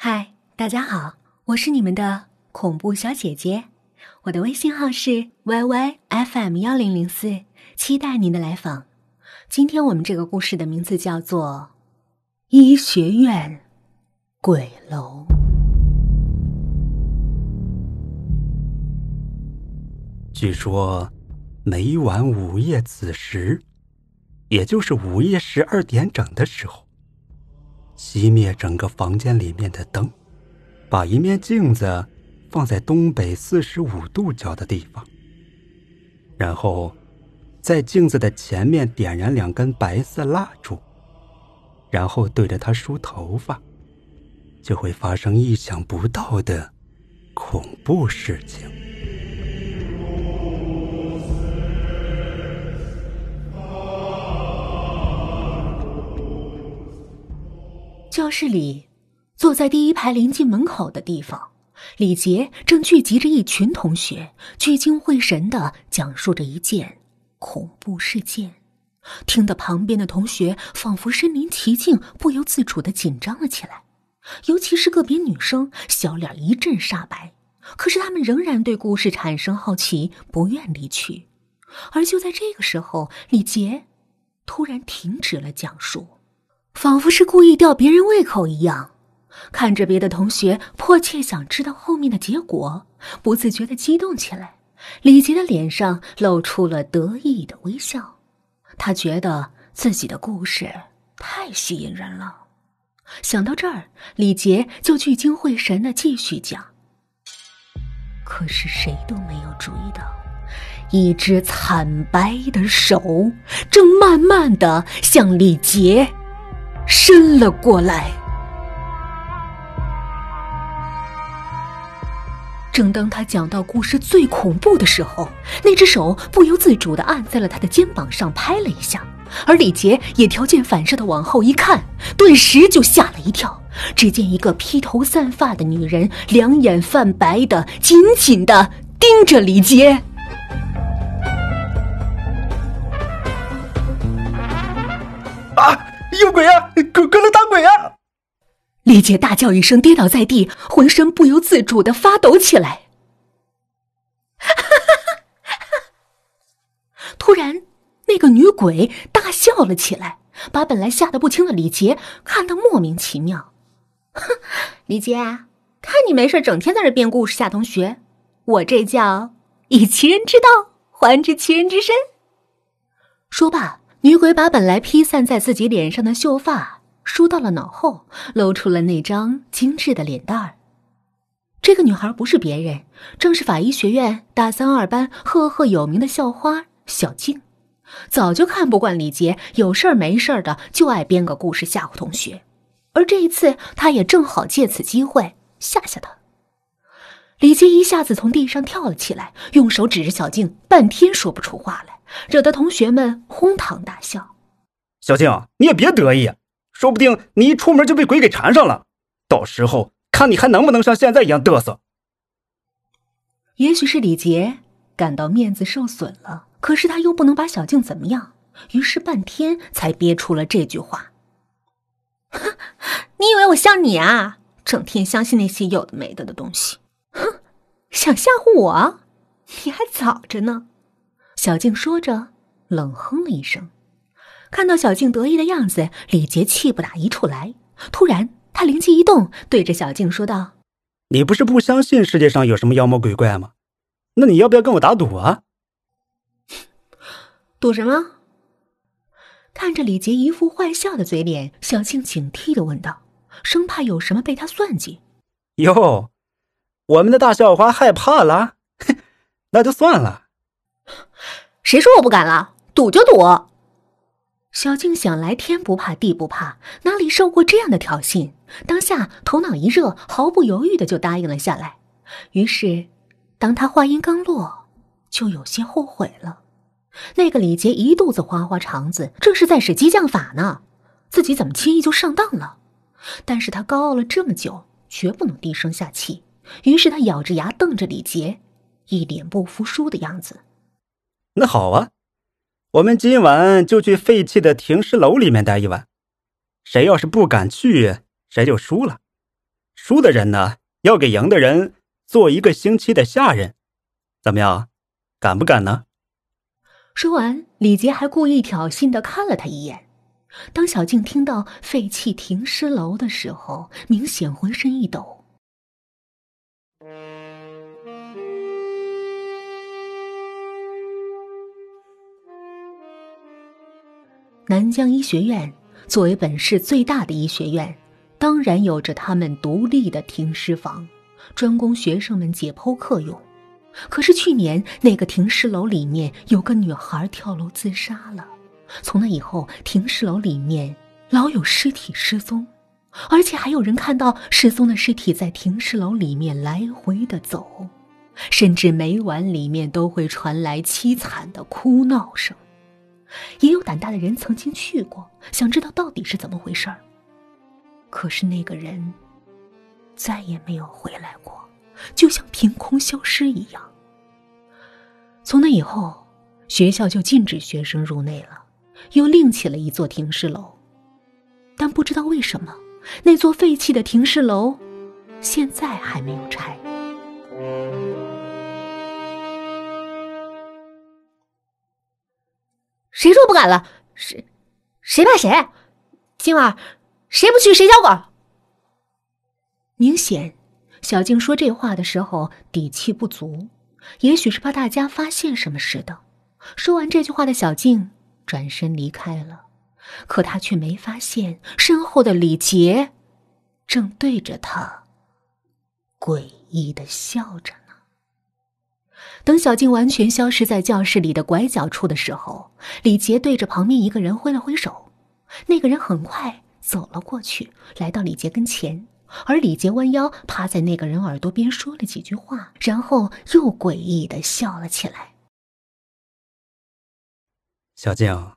嗨，大家好，我是你们的恐怖小姐姐，我的微信号是 yyfm 幺零零四，期待您的来访。今天我们这个故事的名字叫做《医学院鬼楼》。据说，每晚午夜子时，也就是午夜十二点整的时候。熄灭整个房间里面的灯，把一面镜子放在东北四十五度角的地方，然后在镜子的前面点燃两根白色蜡烛，然后对着它梳头发，就会发生意想不到的恐怖事情。教室里，坐在第一排临近门口的地方，李杰正聚集着一群同学，聚精会神的讲述着一件恐怖事件，听得旁边的同学仿佛身临其境，不由自主的紧张了起来。尤其是个别女生，小脸一阵煞白，可是她们仍然对故事产生好奇，不愿离去。而就在这个时候，李杰突然停止了讲述。仿佛是故意吊别人胃口一样，看着别的同学迫切想知道后面的结果，不自觉的激动起来。李杰的脸上露出了得意的微笑，他觉得自己的故事太吸引人了。想到这儿，李杰就聚精会神的继续讲。可是谁都没有注意到，一只惨白的手正慢慢的向李杰。伸了过来。正当他讲到故事最恐怖的时候，那只手不由自主的按在了他的肩膀上，拍了一下。而李杰也条件反射的往后一看，顿时就吓了一跳。只见一个披头散发的女人，两眼泛白的，紧紧的盯着李杰。有鬼啊！鬼鬼能打鬼啊！李杰大叫一声，跌倒在地，浑身不由自主的发抖起来。突然，那个女鬼大笑了起来，把本来吓得不轻的李杰看得莫名其妙。哼，李杰，看你没事整天在这编故事吓同学，我这叫以其人之道还治其人之身。说罢。女鬼把本来披散在自己脸上的秀发梳到了脑后，露出了那张精致的脸蛋儿。这个女孩不是别人，正是法医学院大三二班赫赫有名的校花小静。早就看不惯李杰有事儿没事儿的就爱编个故事吓唬同学，而这一次，他也正好借此机会吓吓他。李杰一下子从地上跳了起来，用手指着小静，半天说不出话来。惹得同学们哄堂大笑。小静，你也别得意，说不定你一出门就被鬼给缠上了，到时候看你还能不能像现在一样嘚瑟。也许是李杰感到面子受损了，可是他又不能把小静怎么样，于是半天才憋出了这句话：“哼，你以为我像你啊？整天相信那些有的没的的东西，哼，想吓唬我？你还早着呢。”小静说着，冷哼了一声。看到小静得意的样子，李杰气不打一处来。突然，他灵机一动，对着小静说道：“你不是不相信世界上有什么妖魔鬼怪吗？那你要不要跟我打赌啊？”“赌什么？”看着李杰一副坏笑的嘴脸，小静警惕的问道，生怕有什么被他算计。“哟，我们的大校花害怕了？那就算了。”谁说我不敢了？赌就赌！小静想来天不怕地不怕，哪里受过这样的挑衅？当下头脑一热，毫不犹豫的就答应了下来。于是，当他话音刚落，就有些后悔了。那个李杰一肚子花花肠子，这是在使激将法呢。自己怎么轻易就上当了？但是他高傲了这么久，绝不能低声下气。于是他咬着牙瞪着李杰，一脸不服输的样子。那好啊，我们今晚就去废弃的停尸楼里面待一晚。谁要是不敢去，谁就输了。输的人呢，要给赢的人做一个星期的下人，怎么样？敢不敢呢？说完，李杰还故意挑衅的看了他一眼。当小静听到废弃停尸楼的时候，明显浑身一抖。南疆医学院作为本市最大的医学院，当然有着他们独立的停尸房，专供学生们解剖课用。可是去年那个停尸楼里面有个女孩跳楼自杀了，从那以后停尸楼里面老有尸体失踪，而且还有人看到失踪的尸体在停尸楼里面来回的走，甚至每晚里面都会传来凄惨的哭闹声。也有胆大的人曾经去过，想知道到底是怎么回事儿。可是那个人再也没有回来过，就像凭空消失一样。从那以后，学校就禁止学生入内了，又另起了一座停尸楼。但不知道为什么，那座废弃的停尸楼现在还没有拆。谁说不敢了？谁谁怕谁？今晚谁不去谁交管。明显，小静说这话的时候底气不足，也许是怕大家发现什么似的。说完这句话的小静转身离开了，可她却没发现身后的李杰正对着她诡异的笑着。等小静完全消失在教室里的拐角处的时候，李杰对着旁边一个人挥了挥手，那个人很快走了过去，来到李杰跟前，而李杰弯腰趴在那个人耳朵边说了几句话，然后又诡异的笑了起来。小静，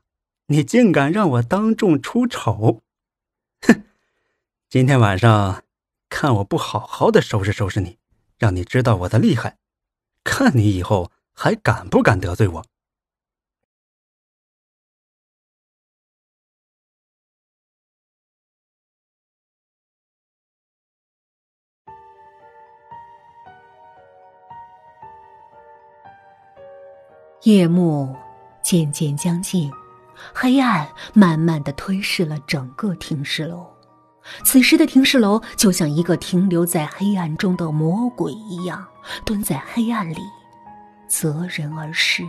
你竟敢让我当众出丑！哼，今天晚上看我不好好的收拾收拾你，让你知道我的厉害。看你以后还敢不敢得罪我？夜幕渐渐将近，黑暗慢慢的吞噬了整个停尸楼。此时的停尸楼就像一个停留在黑暗中的魔鬼一样，蹲在黑暗里，择人而噬。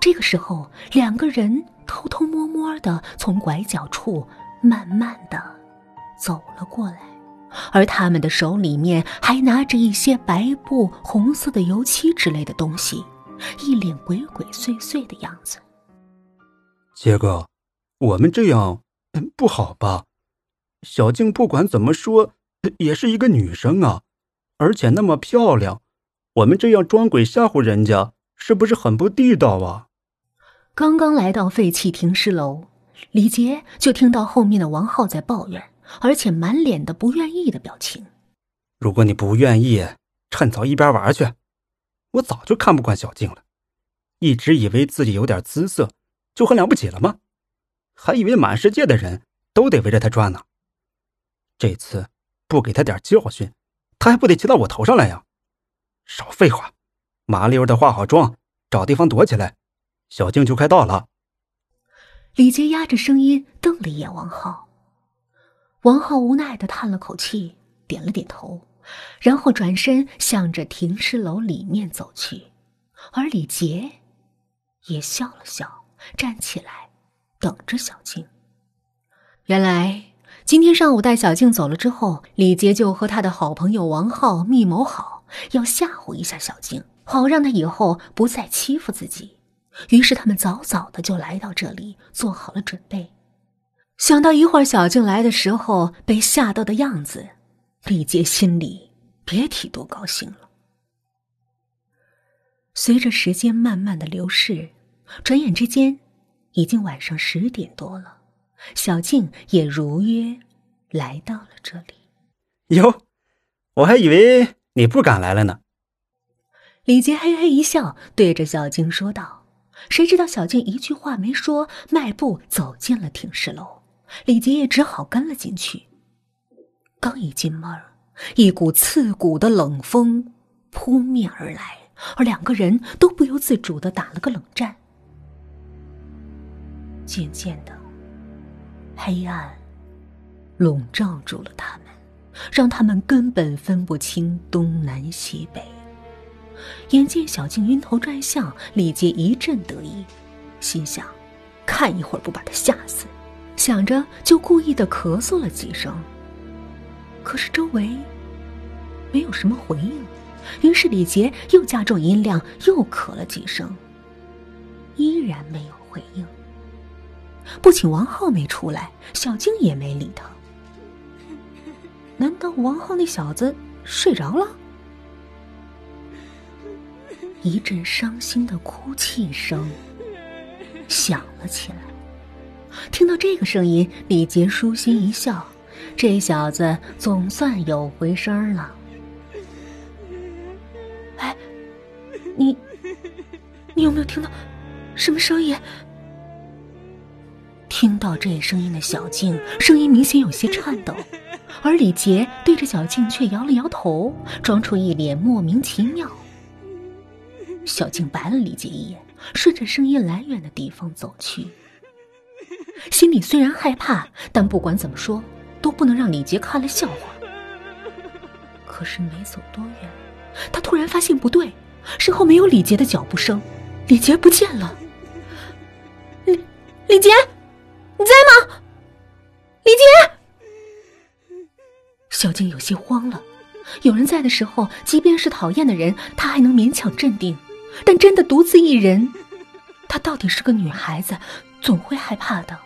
这个时候，两个人偷偷摸摸的从拐角处慢慢的走了过来，而他们的手里面还拿着一些白布、红色的油漆之类的东西，一脸鬼鬼祟祟的样子。杰哥，我们这样不好吧？小静不管怎么说，也是一个女生啊，而且那么漂亮，我们这样装鬼吓唬人家，是不是很不地道啊？刚刚来到废弃停尸楼，李杰就听到后面的王浩在抱怨，而且满脸的不愿意的表情。如果你不愿意，趁早一边玩去。我早就看不惯小静了，一直以为自己有点姿色就很了不起了吗？还以为满世界的人都得围着她转呢。这次不给他点教训，他还不得骑到我头上来呀！少废话，麻溜的化好妆，找地方躲起来。小静就快到了。李杰压着声音瞪了一眼王浩，王浩无奈的叹了口气，点了点头，然后转身向着停尸楼里面走去。而李杰也笑了笑，站起来，等着小静。原来。今天上午带小静走了之后，李杰就和他的好朋友王浩密谋好，要吓唬一下小静，好让他以后不再欺负自己。于是他们早早的就来到这里，做好了准备。想到一会儿小静来的时候被吓到的样子，李杰心里别提多高兴了。随着时间慢慢的流逝，转眼之间，已经晚上十点多了。小静也如约来到了这里。哟，我还以为你不敢来了呢。李杰嘿嘿一笑，对着小静说道。谁知道小静一句话没说，迈步走进了停尸楼。李杰也只好跟了进去。刚一进门，一股刺骨的冷风扑面而来，而两个人都不由自主的打了个冷战。渐渐的，黑暗笼罩住了他们，让他们根本分不清东南西北。眼见小静晕头转向，李杰一阵得意，心想：看一会儿不把他吓死。想着就故意的咳嗽了几声。可是周围没有什么回应，于是李杰又加重音量，又咳了几声，依然没有回应。不仅王浩没出来，小静也没理他。难道王浩那小子睡着了？一阵伤心的哭泣声响了起来。听到这个声音，李杰舒心一笑，这小子总算有回声了。哎，你，你有没有听到什么声音？听到这声音的小静，声音明显有些颤抖，而李杰对着小静却摇了摇头，装出一脸莫名其妙。小静白了李杰一眼，顺着声音来源的地方走去。心里虽然害怕，但不管怎么说，都不能让李杰看了笑话。可是没走多远，他突然发现不对，身后没有李杰的脚步声，李杰不见了。李李杰，你在吗？李杰，小静有些慌了。有人在的时候，即便是讨厌的人，她还能勉强镇定，但真的独自一人，她到底是个女孩子。总会害怕的。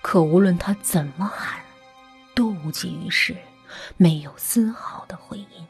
可无论他怎么喊，都无济于事，没有丝毫的回音。